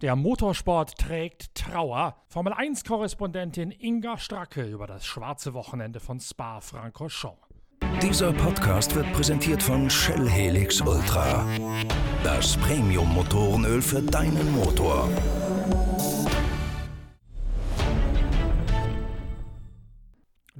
Der Motorsport trägt Trauer. Formel 1-Korrespondentin Inga Stracke über das schwarze Wochenende von Spa-Francorchamps. Dieser Podcast wird präsentiert von Shell Helix Ultra. Das Premium-Motorenöl für deinen Motor.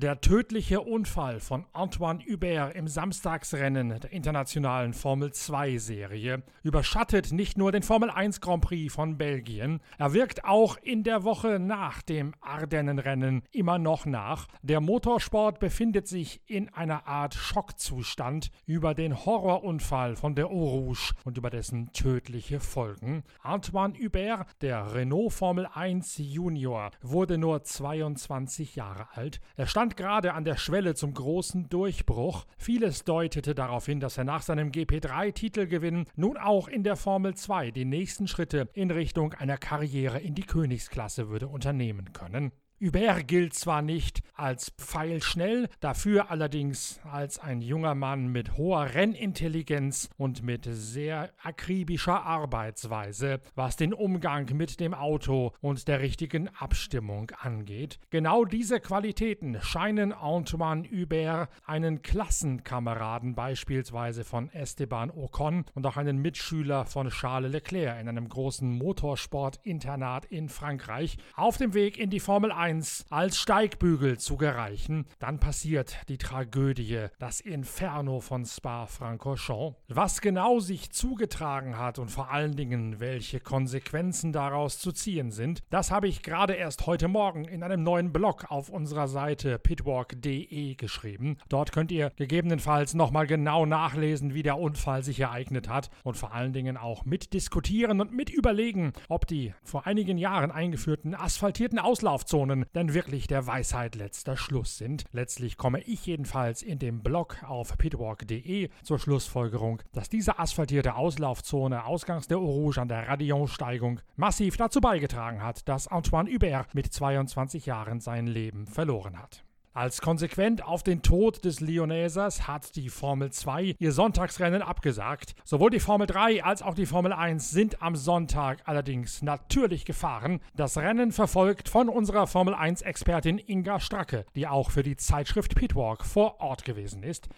Der tödliche Unfall von Antoine Hubert im Samstagsrennen der internationalen Formel 2-Serie überschattet nicht nur den Formel 1 Grand Prix von Belgien, er wirkt auch in der Woche nach dem Ardennenrennen immer noch nach. Der Motorsport befindet sich in einer Art Schockzustand über den Horrorunfall von der Eau Rouge und über dessen tödliche Folgen. Antoine Hubert, der Renault Formel 1 Junior, wurde nur 22 Jahre alt. Er stand stand gerade an der Schwelle zum großen Durchbruch. Vieles deutete darauf hin, dass er nach seinem GP3-Titelgewinn nun auch in der Formel 2 die nächsten Schritte in Richtung einer Karriere in die Königsklasse würde unternehmen können. Hubert gilt zwar nicht als pfeilschnell, dafür allerdings als ein junger Mann mit hoher Rennintelligenz und mit sehr akribischer Arbeitsweise, was den Umgang mit dem Auto und der richtigen Abstimmung angeht. Genau diese Qualitäten scheinen Antoine Hubert einen Klassenkameraden beispielsweise von Esteban Ocon und auch einen Mitschüler von Charles Leclerc in einem großen Motorsportinternat in Frankreich auf dem Weg in die Formel 1 1 als Steigbügel zu gereichen, dann passiert die Tragödie, das Inferno von Spa-Francorchamps. Was genau sich zugetragen hat und vor allen Dingen welche Konsequenzen daraus zu ziehen sind, das habe ich gerade erst heute Morgen in einem neuen Blog auf unserer Seite pitwalk.de geschrieben. Dort könnt ihr gegebenenfalls nochmal genau nachlesen, wie der Unfall sich ereignet hat und vor allen Dingen auch mitdiskutieren und mit überlegen, ob die vor einigen Jahren eingeführten asphaltierten Auslaufzonen Diskussionen denn wirklich der Weisheit letzter Schluss sind. Letztlich komme ich jedenfalls in dem Blog auf pitwalk.de zur Schlussfolgerung, dass diese asphaltierte Auslaufzone ausgangs der Eau an der Radillon-Steigung massiv dazu beigetragen hat, dass Antoine Hubert mit 22 Jahren sein Leben verloren hat. Als konsequent auf den Tod des Lionesers hat die Formel 2 ihr Sonntagsrennen abgesagt. Sowohl die Formel 3 als auch die Formel 1 sind am Sonntag allerdings natürlich gefahren. Das Rennen verfolgt von unserer Formel 1 Expertin Inga Stracke, die auch für die Zeitschrift Pitwalk vor Ort gewesen ist.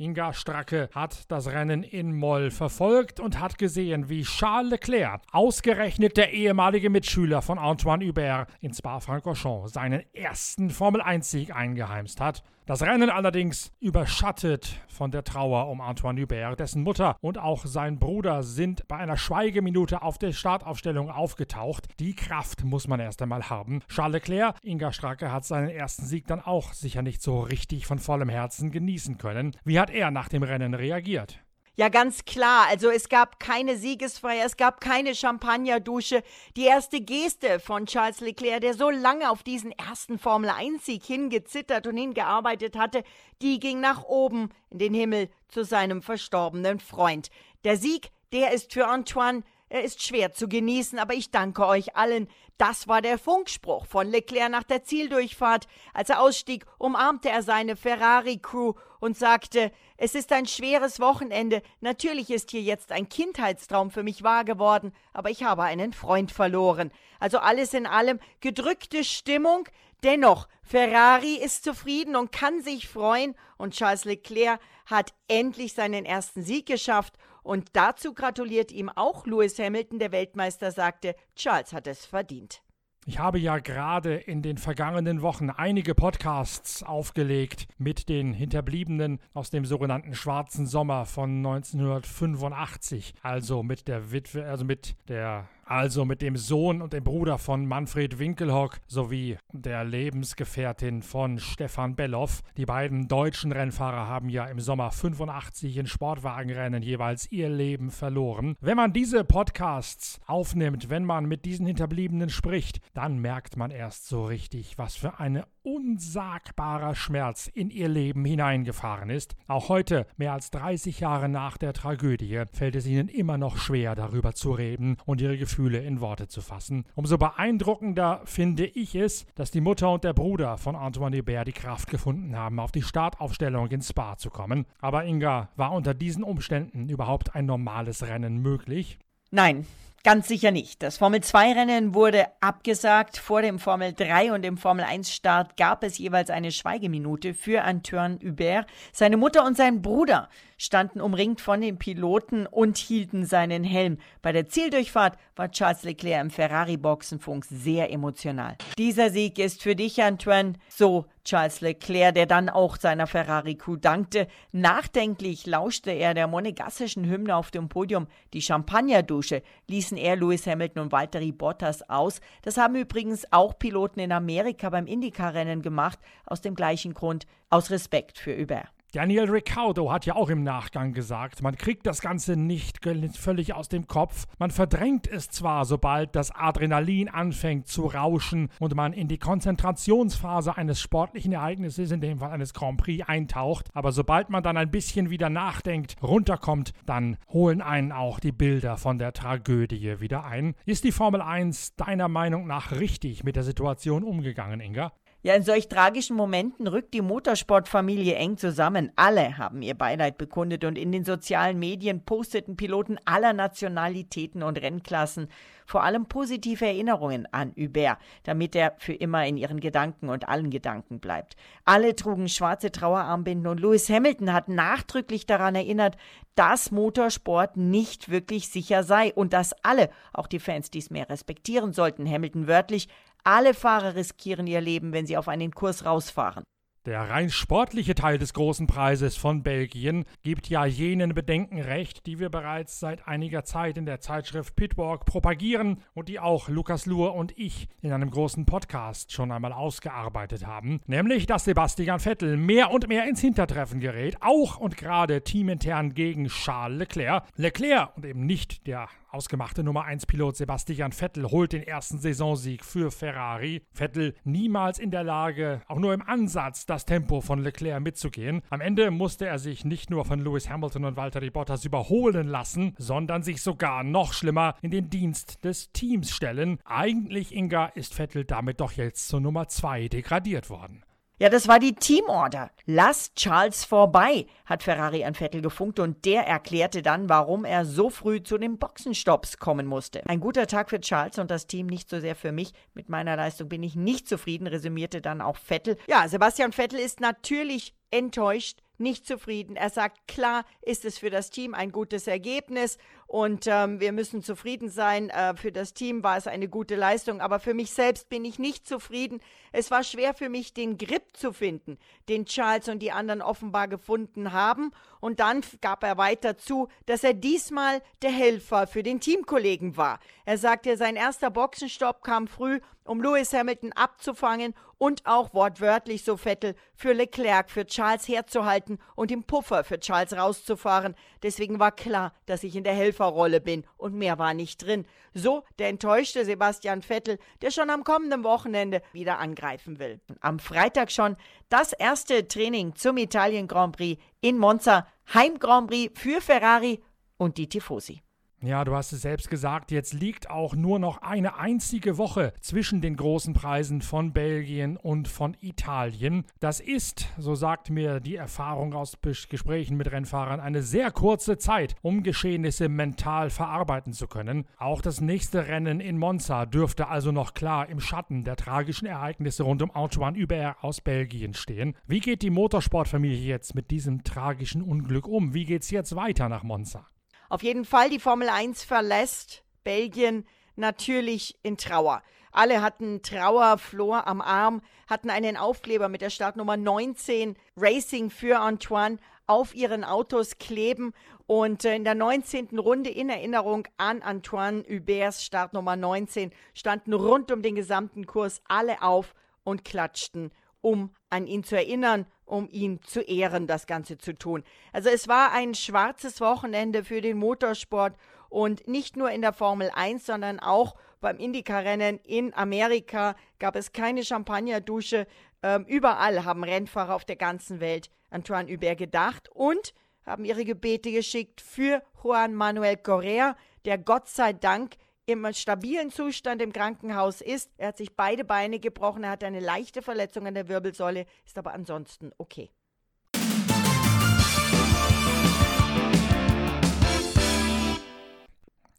Inga Stracke hat das Rennen in Moll verfolgt und hat gesehen, wie Charles Leclerc, ausgerechnet der ehemalige Mitschüler von Antoine Hubert in Spa-Francorchamps, seinen ersten Formel-1-Sieg eingeheimst hat. Das Rennen allerdings überschattet von der Trauer um Antoine Hubert. Dessen Mutter und auch sein Bruder sind bei einer Schweigeminute auf der Startaufstellung aufgetaucht. Die Kraft muss man erst einmal haben. Charles Leclerc, Inga Stracke, hat seinen ersten Sieg dann auch sicher nicht so richtig von vollem Herzen genießen können. Wie hat er nach dem Rennen reagiert? Ja, ganz klar. Also es gab keine Siegesfeier, es gab keine Champagnerdusche. Die erste Geste von Charles Leclerc, der so lange auf diesen ersten Formel-1-Sieg hingezittert und hingearbeitet hatte, die ging nach oben in den Himmel zu seinem verstorbenen Freund. Der Sieg, der ist für Antoine er ist schwer zu genießen, aber ich danke euch allen. Das war der Funkspruch von Leclerc nach der Zieldurchfahrt. Als er ausstieg, umarmte er seine Ferrari-Crew und sagte, es ist ein schweres Wochenende. Natürlich ist hier jetzt ein Kindheitstraum für mich wahr geworden, aber ich habe einen Freund verloren. Also alles in allem gedrückte Stimmung. Dennoch, Ferrari ist zufrieden und kann sich freuen und Charles Leclerc hat endlich seinen ersten Sieg geschafft und dazu gratuliert ihm auch Lewis Hamilton, der Weltmeister sagte, Charles hat es verdient. Ich habe ja gerade in den vergangenen Wochen einige Podcasts aufgelegt mit den Hinterbliebenen aus dem sogenannten Schwarzen Sommer von 1985, also mit der Witwe, also mit der also mit dem Sohn und dem Bruder von Manfred Winkelhock sowie der Lebensgefährtin von Stefan Belloff. Die beiden deutschen Rennfahrer haben ja im Sommer 85 in Sportwagenrennen jeweils ihr Leben verloren. Wenn man diese Podcasts aufnimmt, wenn man mit diesen Hinterbliebenen spricht, dann merkt man erst so richtig, was für eine unsagbarer Schmerz in ihr Leben hineingefahren ist. Auch heute, mehr als 30 Jahre nach der Tragödie, fällt es ihnen immer noch schwer, darüber zu reden und ihre Gefühle in Worte zu fassen. Umso beeindruckender finde ich es, dass die Mutter und der Bruder von Antoine Hubert die Kraft gefunden haben, auf die Startaufstellung ins Spa zu kommen. Aber Inga, war unter diesen Umständen überhaupt ein normales Rennen möglich? Nein, Ganz sicher nicht. Das Formel-2-Rennen wurde abgesagt. Vor dem Formel-3 und dem Formel-1-Start gab es jeweils eine Schweigeminute für Antoine Hubert. Seine Mutter und sein Bruder standen umringt von den Piloten und hielten seinen Helm. Bei der Zieldurchfahrt war Charles Leclerc im Ferrari-Boxenfunk sehr emotional. Dieser Sieg ist für dich, Antoine, so Charles Leclerc, der dann auch seiner Ferrari-Crew dankte. Nachdenklich lauschte er der monegassischen Hymne auf dem Podium. Die Champagnerdusche ließen er, Lewis Hamilton und Valtteri Bottas aus. Das haben übrigens auch Piloten in Amerika beim Indycar-Rennen gemacht, aus dem gleichen Grund, aus Respekt für Hubert. Daniel Ricciardo hat ja auch im Nachgang gesagt, man kriegt das Ganze nicht völlig aus dem Kopf. Man verdrängt es zwar, sobald das Adrenalin anfängt zu rauschen und man in die Konzentrationsphase eines sportlichen Ereignisses, in dem Fall eines Grand Prix, eintaucht, aber sobald man dann ein bisschen wieder nachdenkt, runterkommt, dann holen einen auch die Bilder von der Tragödie wieder ein. Ist die Formel 1 deiner Meinung nach richtig mit der Situation umgegangen, Inga? Ja, in solch tragischen Momenten rückt die Motorsportfamilie eng zusammen. Alle haben ihr Beileid bekundet und in den sozialen Medien posteten Piloten aller Nationalitäten und Rennklassen vor allem positive Erinnerungen an Hubert, damit er für immer in ihren Gedanken und allen Gedanken bleibt. Alle trugen schwarze Trauerarmbinden und Lewis Hamilton hat nachdrücklich daran erinnert, dass Motorsport nicht wirklich sicher sei und dass alle, auch die Fans, dies mehr respektieren sollten. Hamilton wörtlich, alle Fahrer riskieren ihr Leben, wenn sie auf einen Kurs rausfahren. Der rein sportliche Teil des großen Preises von Belgien gibt ja jenen Bedenken recht, die wir bereits seit einiger Zeit in der Zeitschrift Pitwalk propagieren und die auch Lukas Luhr und ich in einem großen Podcast schon einmal ausgearbeitet haben, nämlich dass Sebastian Vettel mehr und mehr ins Hintertreffen gerät, auch und gerade teamintern gegen Charles Leclerc. Leclerc und eben nicht der ausgemachte Nummer 1 Pilot Sebastian Vettel holt den ersten Saisonsieg für Ferrari. Vettel niemals in der Lage, auch nur im Ansatz das Tempo von Leclerc mitzugehen. Am Ende musste er sich nicht nur von Lewis Hamilton und Valtteri Bottas überholen lassen, sondern sich sogar noch schlimmer in den Dienst des Teams stellen. Eigentlich, Inga, ist Vettel damit doch jetzt zur Nummer 2 degradiert worden. Ja, das war die Teamorder. Lass Charles vorbei, hat Ferrari an Vettel gefunkt und der erklärte dann, warum er so früh zu den Boxenstopps kommen musste. Ein guter Tag für Charles und das Team nicht so sehr für mich. Mit meiner Leistung bin ich nicht zufrieden, resümierte dann auch Vettel. Ja, Sebastian Vettel ist natürlich enttäuscht, nicht zufrieden. Er sagt, klar ist es für das Team ein gutes Ergebnis und ähm, wir müssen zufrieden sein. Äh, für das Team war es eine gute Leistung, aber für mich selbst bin ich nicht zufrieden. Es war schwer für mich, den Grip zu finden, den Charles und die anderen offenbar gefunden haben. Und dann gab er weiter zu, dass er diesmal der Helfer für den Teamkollegen war. Er sagte, sein erster Boxenstopp kam früh, um Lewis Hamilton abzufangen und auch wortwörtlich so Vettel für Leclerc, für Charles herzuhalten und im Puffer für Charles rauszufahren. Deswegen war klar, dass ich in der Helferrolle bin und mehr war nicht drin. So der enttäuschte Sebastian Vettel, der schon am kommenden Wochenende wieder angreifen will. Am Freitag schon das erste Training zum Italien Grand Prix in Monza, Heim Grand Prix für Ferrari und die Tifosi. Ja, du hast es selbst gesagt, jetzt liegt auch nur noch eine einzige Woche zwischen den großen Preisen von Belgien und von Italien. Das ist, so sagt mir die Erfahrung aus Gesprächen mit Rennfahrern, eine sehr kurze Zeit, um Geschehnisse mental verarbeiten zu können. Auch das nächste Rennen in Monza dürfte also noch klar im Schatten der tragischen Ereignisse rund um Antoine Hubert aus Belgien stehen. Wie geht die Motorsportfamilie jetzt mit diesem tragischen Unglück um? Wie geht's jetzt weiter nach Monza? Auf jeden Fall, die Formel 1 verlässt Belgien natürlich in Trauer. Alle hatten Trauerflor am Arm, hatten einen Aufkleber mit der Startnummer 19 Racing für Antoine auf ihren Autos kleben und äh, in der 19. Runde in Erinnerung an Antoine Huberts Startnummer 19 standen rund um den gesamten Kurs alle auf und klatschten, um an ihn zu erinnern um ihn zu ehren, das Ganze zu tun. Also es war ein schwarzes Wochenende für den Motorsport und nicht nur in der Formel 1, sondern auch beim Indycar-Rennen in Amerika gab es keine Champagnerdusche. Ähm, überall haben Rennfahrer auf der ganzen Welt Antoine Hubert gedacht und haben ihre Gebete geschickt für Juan Manuel Correa, der Gott sei Dank im stabilen Zustand im Krankenhaus ist. Er hat sich beide Beine gebrochen, er hat eine leichte Verletzung an der Wirbelsäule, ist aber ansonsten okay.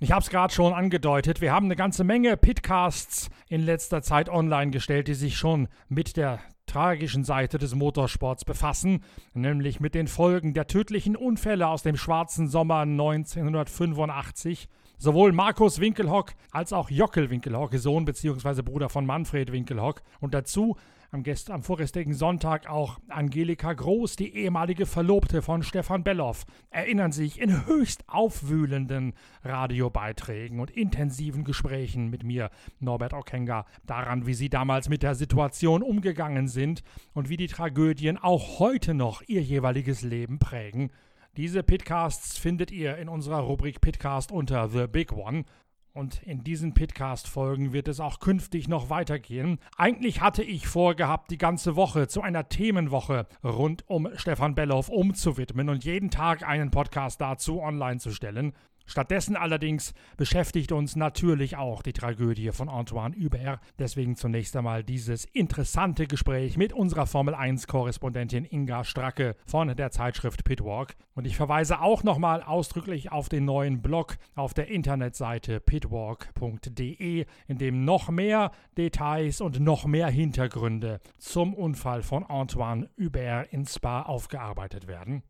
Ich habe es gerade schon angedeutet, wir haben eine ganze Menge Pitcasts in letzter Zeit online gestellt, die sich schon mit der tragischen Seite des Motorsports befassen, nämlich mit den Folgen der tödlichen Unfälle aus dem schwarzen Sommer 1985. Sowohl Markus Winkelhock als auch Jockel Winkelhock, Sohn bzw. Bruder von Manfred Winkelhock, und dazu am, gest am vorgestrigen Sonntag auch Angelika Groß, die ehemalige Verlobte von Stefan Belloff, erinnern sich in höchst aufwühlenden Radiobeiträgen und intensiven Gesprächen mit mir, Norbert Okenga, daran, wie sie damals mit der Situation umgegangen sind und wie die Tragödien auch heute noch ihr jeweiliges Leben prägen. Diese Pitcasts findet ihr in unserer Rubrik Pitcast unter The Big One. Und in diesen Pitcast-Folgen wird es auch künftig noch weitergehen. Eigentlich hatte ich vorgehabt, die ganze Woche zu einer Themenwoche rund um Stefan Belloff umzuwidmen und jeden Tag einen Podcast dazu online zu stellen. Stattdessen allerdings beschäftigt uns natürlich auch die Tragödie von Antoine Hubert. Deswegen zunächst einmal dieses interessante Gespräch mit unserer Formel 1-Korrespondentin Inga Stracke von der Zeitschrift Pitwalk. Und ich verweise auch nochmal ausdrücklich auf den neuen Blog auf der Internetseite pitwalk.de, in dem noch mehr Details und noch mehr Hintergründe zum Unfall von Antoine Hubert in Spa aufgearbeitet werden.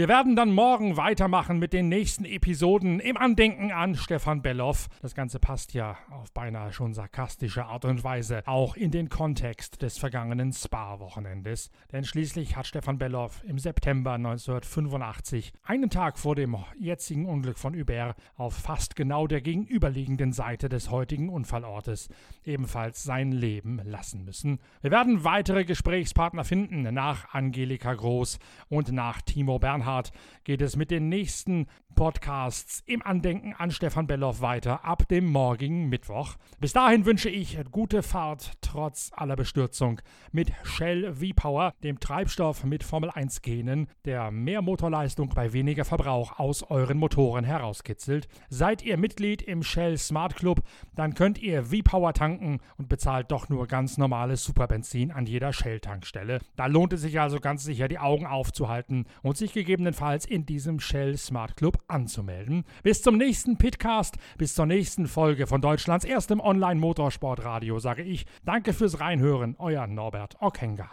Wir werden dann morgen weitermachen mit den nächsten Episoden im Andenken an Stefan Belloff. Das Ganze passt ja auf beinahe schon sarkastische Art und Weise auch in den Kontext des vergangenen Spa-Wochenendes. Denn schließlich hat Stefan Belloff im September 1985, einen Tag vor dem jetzigen Unglück von Hubert, auf fast genau der gegenüberliegenden Seite des heutigen Unfallortes ebenfalls sein Leben lassen müssen. Wir werden weitere Gesprächspartner finden nach Angelika Groß und nach Timo Bernhard. Bernhard geht es mit den nächsten Podcasts im Andenken an Stefan Belloff weiter ab dem morgigen Mittwoch. Bis dahin wünsche ich gute Fahrt trotz aller Bestürzung mit Shell V-Power, dem Treibstoff mit Formel 1 Genen, der mehr Motorleistung bei weniger Verbrauch aus euren Motoren herauskitzelt. Seid ihr Mitglied im Shell Smart Club, dann könnt ihr V-Power tanken und bezahlt doch nur ganz normales Superbenzin an jeder Shell-Tankstelle. Da lohnt es sich also ganz sicher, die Augen aufzuhalten und sich gegebenenfalls in diesem Shell Smart Club anzumelden. Bis zum nächsten Pitcast, bis zur nächsten Folge von Deutschlands erstem Online-Motorsportradio sage ich Danke fürs Reinhören, euer Norbert Okenga.